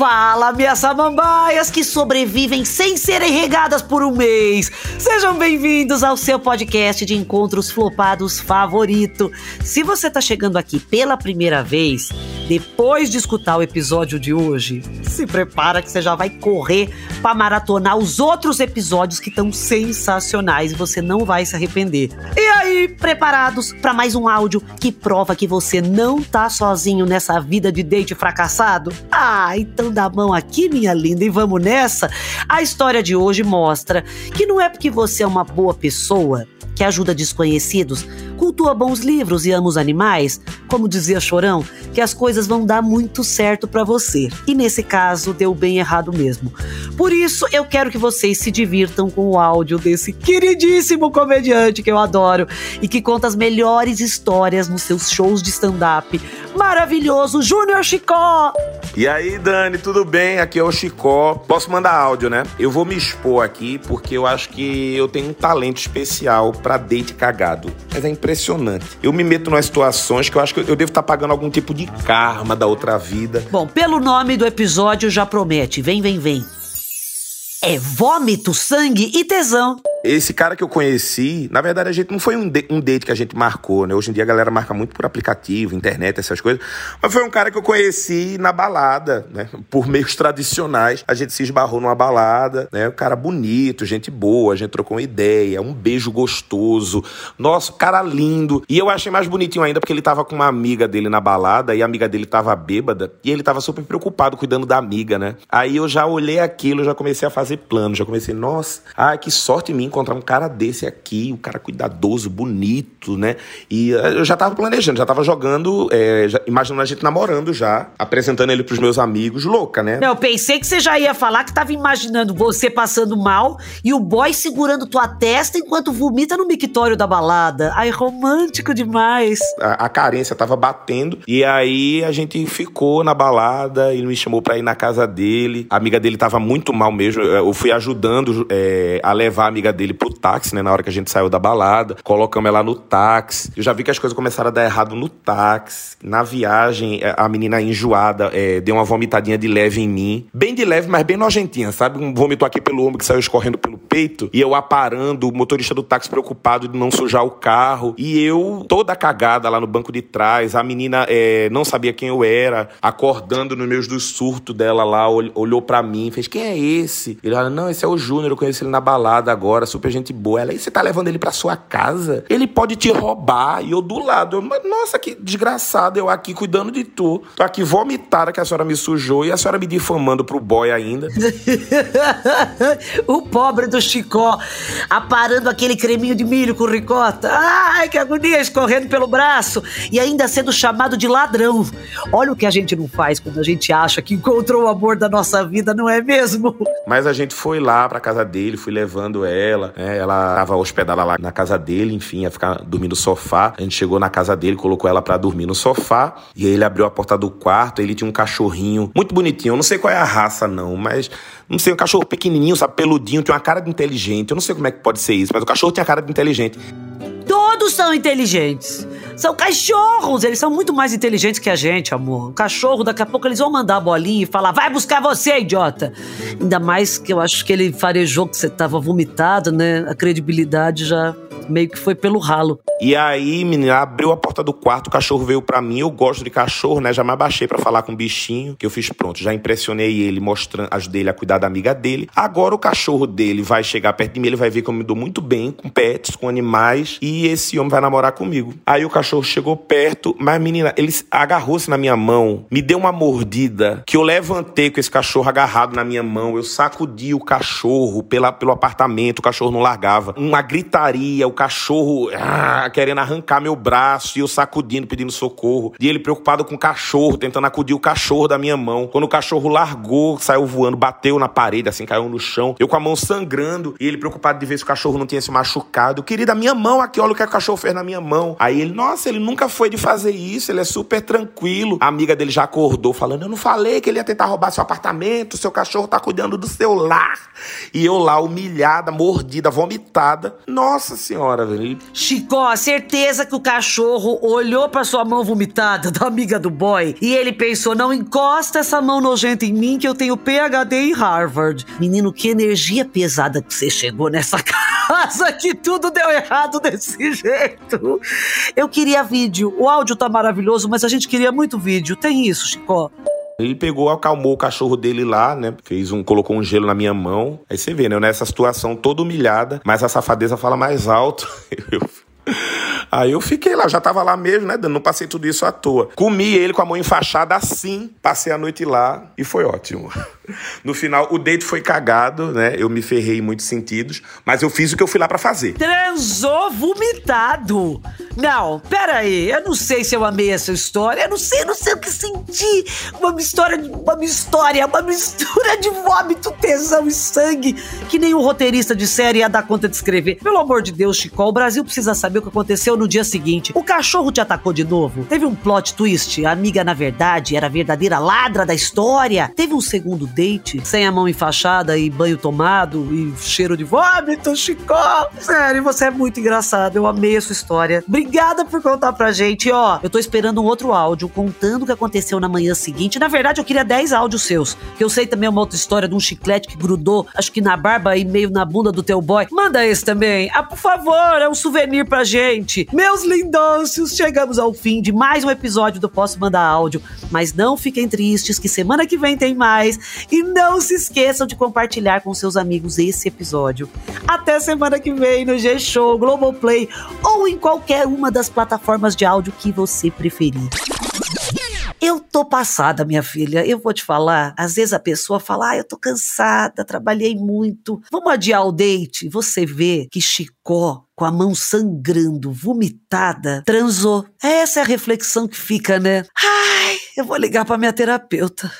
Fala, minhas samambaias que sobrevivem sem serem regadas por um mês. Sejam bem-vindos ao seu podcast de encontros flopados favorito. Se você tá chegando aqui pela primeira vez, depois de escutar o episódio de hoje, se prepara que você já vai correr para maratonar os outros episódios que estão sensacionais e você não vai se arrepender. E aí, preparados para mais um áudio que prova que você não tá sozinho nessa vida de date fracassado? Ah, então dá a mão aqui, minha linda, e vamos nessa? A história de hoje mostra que não é porque você é uma boa pessoa que ajuda desconhecidos, cultua bons livros e ama os animais, como dizia Chorão, que as coisas vão dar muito certo para você. E nesse caso, deu bem errado mesmo. Por isso, eu quero que vocês se divirtam com o áudio desse queridíssimo comediante que eu adoro e que conta as melhores histórias nos seus shows de stand-up. Maravilhoso, Júnior Chicó! E aí, Dani, tudo bem? Aqui é o Chicó. Posso mandar áudio, né? Eu vou me expor aqui porque eu acho que eu tenho um talento especial para date cagado. Mas é impressionante. Eu me meto nas situações que eu acho que eu devo estar tá pagando algum tipo de karma da outra vida. Bom, pelo nome do episódio já promete. Vem, vem, vem. É vômito, sangue e tesão. Esse cara que eu conheci, na verdade, a gente não foi um, de, um date que a gente marcou, né? Hoje em dia a galera marca muito por aplicativo, internet, essas coisas. Mas foi um cara que eu conheci na balada, né? Por meios tradicionais. A gente se esbarrou numa balada, né? Um cara bonito, gente boa, a gente trocou uma ideia, um beijo gostoso. Nossa, cara lindo. E eu achei mais bonitinho ainda porque ele tava com uma amiga dele na balada e a amiga dele tava bêbada e ele tava super preocupado cuidando da amiga, né? Aí eu já olhei aquilo, já comecei a fazer plano, já comecei, nossa, ai, que sorte mim encontrar um cara desse aqui, um cara cuidadoso, bonito, né? E eh, eu já tava planejando, já tava jogando, é, já, imaginando a gente namorando já, apresentando ele pros meus amigos, louca, né? Não, eu pensei que você já ia falar que tava imaginando você passando mal e o boy segurando tua testa enquanto vomita no mictório da balada. Ai, romântico demais. A, a carência tava batendo e aí a gente ficou na balada, ele me chamou pra ir na casa dele, a amiga dele tava muito mal mesmo, eu fui ajudando é, a levar a amiga dele pro táxi, né? Na hora que a gente saiu da balada. Colocamos ela no táxi. Eu já vi que as coisas começaram a dar errado no táxi. Na viagem, é, a menina enjoada é, deu uma vomitadinha de leve em mim. Bem de leve, mas bem nojentinha, sabe? Um vômito aqui pelo ombro que saiu escorrendo pelo peito. E eu aparando, o motorista do táxi preocupado de não sujar o carro. E eu toda cagada lá no banco de trás. A menina é, não sabia quem eu era, acordando nos meus dos surtos dela lá, olhou para mim, fez: Quem é esse? Ele falou: Não, esse é o Júnior, eu conheci ele na balada agora, super gente boa. Ela, e você tá levando ele pra sua casa? Ele pode te roubar. E eu do lado, eu, nossa, que desgraçado, eu aqui cuidando de tu. Tô aqui vomitada que a senhora me sujou e a senhora me difamando pro boy ainda. o pobre do Chicó, aparando aquele creminho de milho com ricota. Ai, que agonia, escorrendo pelo braço. E ainda sendo chamado de ladrão. Olha o que a gente não faz quando a gente acha que encontrou o amor da nossa vida, não é mesmo? Mas a gente foi lá pra casa dele, fui levando ela, né? Ela tava hospedada lá na casa dele, enfim, ia ficar dormindo no sofá. A gente chegou na casa dele, colocou ela para dormir no sofá. E aí ele abriu a porta do quarto, ele tinha um cachorrinho muito bonitinho. Eu não sei qual é a raça, não, mas não sei, um cachorro pequenininho, sabe, peludinho, tinha uma cara de inteligente. Eu não sei como é que pode ser isso, mas o cachorro tinha cara de inteligente. Todos são inteligentes. São cachorros, eles são muito mais inteligentes que a gente, amor. Um cachorro, daqui a pouco eles vão mandar a bolinha e falar: vai buscar você, idiota. Ainda mais que eu acho que ele farejou que você tava vomitado, né? A credibilidade já meio que foi pelo ralo. E aí, menina, abriu a porta do quarto, o cachorro veio para mim. Eu gosto de cachorro, né? Já me abaixei para falar com o bichinho, que eu fiz pronto. Já impressionei ele, mostrando, ajudei ele a cuidar da amiga dele. Agora o cachorro dele vai chegar perto de mim, ele vai ver que eu me dou muito bem com pets, com animais, e esse homem vai namorar comigo. Aí o cachorro chegou perto, mas menina, ele agarrou-se na minha mão, me deu uma mordida, que eu levantei com esse cachorro agarrado na minha mão, eu sacudi o cachorro pela, pelo apartamento, o cachorro não largava. Uma gritaria, o cachorro ah, querendo arrancar meu braço e eu sacudindo, pedindo socorro. E ele preocupado com o cachorro, tentando acudir o cachorro da minha mão. Quando o cachorro largou, saiu voando, bateu na parede, assim, caiu no chão. Eu com a mão sangrando e ele preocupado de ver se o cachorro não tinha se machucado. Querida, minha mão aqui, olha o que o cachorro fez na minha mão. Aí ele, nossa, ele nunca foi de fazer isso, ele é super tranquilo. A amiga dele já acordou falando: Eu não falei que ele ia tentar roubar seu apartamento, seu cachorro tá cuidando do seu lar. E eu lá, humilhada, mordida, vomitada. Nossa senhora, velho. Chicó, certeza que o cachorro olhou para sua mão vomitada da amiga do boy e ele pensou: não encosta essa mão nojenta em mim que eu tenho PhD em Harvard. Menino, que energia pesada que você chegou nessa casa que tudo deu errado desse jeito. Eu queria vídeo. O áudio tá maravilhoso, mas a gente queria muito vídeo. Tem isso, Chico? Ele pegou, acalmou o cachorro dele lá, né? Fez um, colocou um gelo na minha mão. Aí você vê, né? Nessa situação toda humilhada, mas a safadeza fala mais alto. Eu Aí eu fiquei lá, já tava lá mesmo, né? Não passei tudo isso à toa. Comi ele com a mão enfaixada assim, passei a noite lá e foi ótimo. No final, o date foi cagado, né? Eu me ferrei em muitos sentidos, mas eu fiz o que eu fui lá para fazer. Transou vomitado! Não, peraí, eu não sei se eu amei essa história, eu não sei, eu não sei o que senti. Uma história, uma história, uma mistura de vômito, tesão e sangue, que o roteirista de série ia dar conta de escrever. Pelo amor de Deus, Chico, o Brasil precisa saber o que aconteceu no dia seguinte. O cachorro te atacou de novo? Teve um plot twist, a amiga, na verdade, era a verdadeira ladra da história? Teve um segundo date, sem a mão enfaixada e banho tomado e cheiro de vômito, Chico? Sério, você é muito engraçado, eu amei a sua história. Obrigada por contar pra gente. Ó, eu tô esperando um outro áudio contando o que aconteceu na manhã seguinte. Na verdade, eu queria 10 áudios seus. Que eu sei também uma outra história de um chiclete que grudou, acho que na barba e meio na bunda do teu boy. Manda esse também. Ah, por favor, é um souvenir pra gente. Meus lindôcios, chegamos ao fim de mais um episódio do Posso Mandar Áudio. Mas não fiquem tristes, que semana que vem tem mais. E não se esqueçam de compartilhar com seus amigos esse episódio. Até semana que vem no G-Show, Globoplay ou em qualquer uma das plataformas de áudio que você preferir. Eu tô passada, minha filha. Eu vou te falar. Às vezes a pessoa fala: ah, eu tô cansada, trabalhei muito. Vamos adiar o date? Você vê que Chicó, com a mão sangrando, vomitada, transou. Essa é a reflexão que fica, né? Ai, eu vou ligar pra minha terapeuta.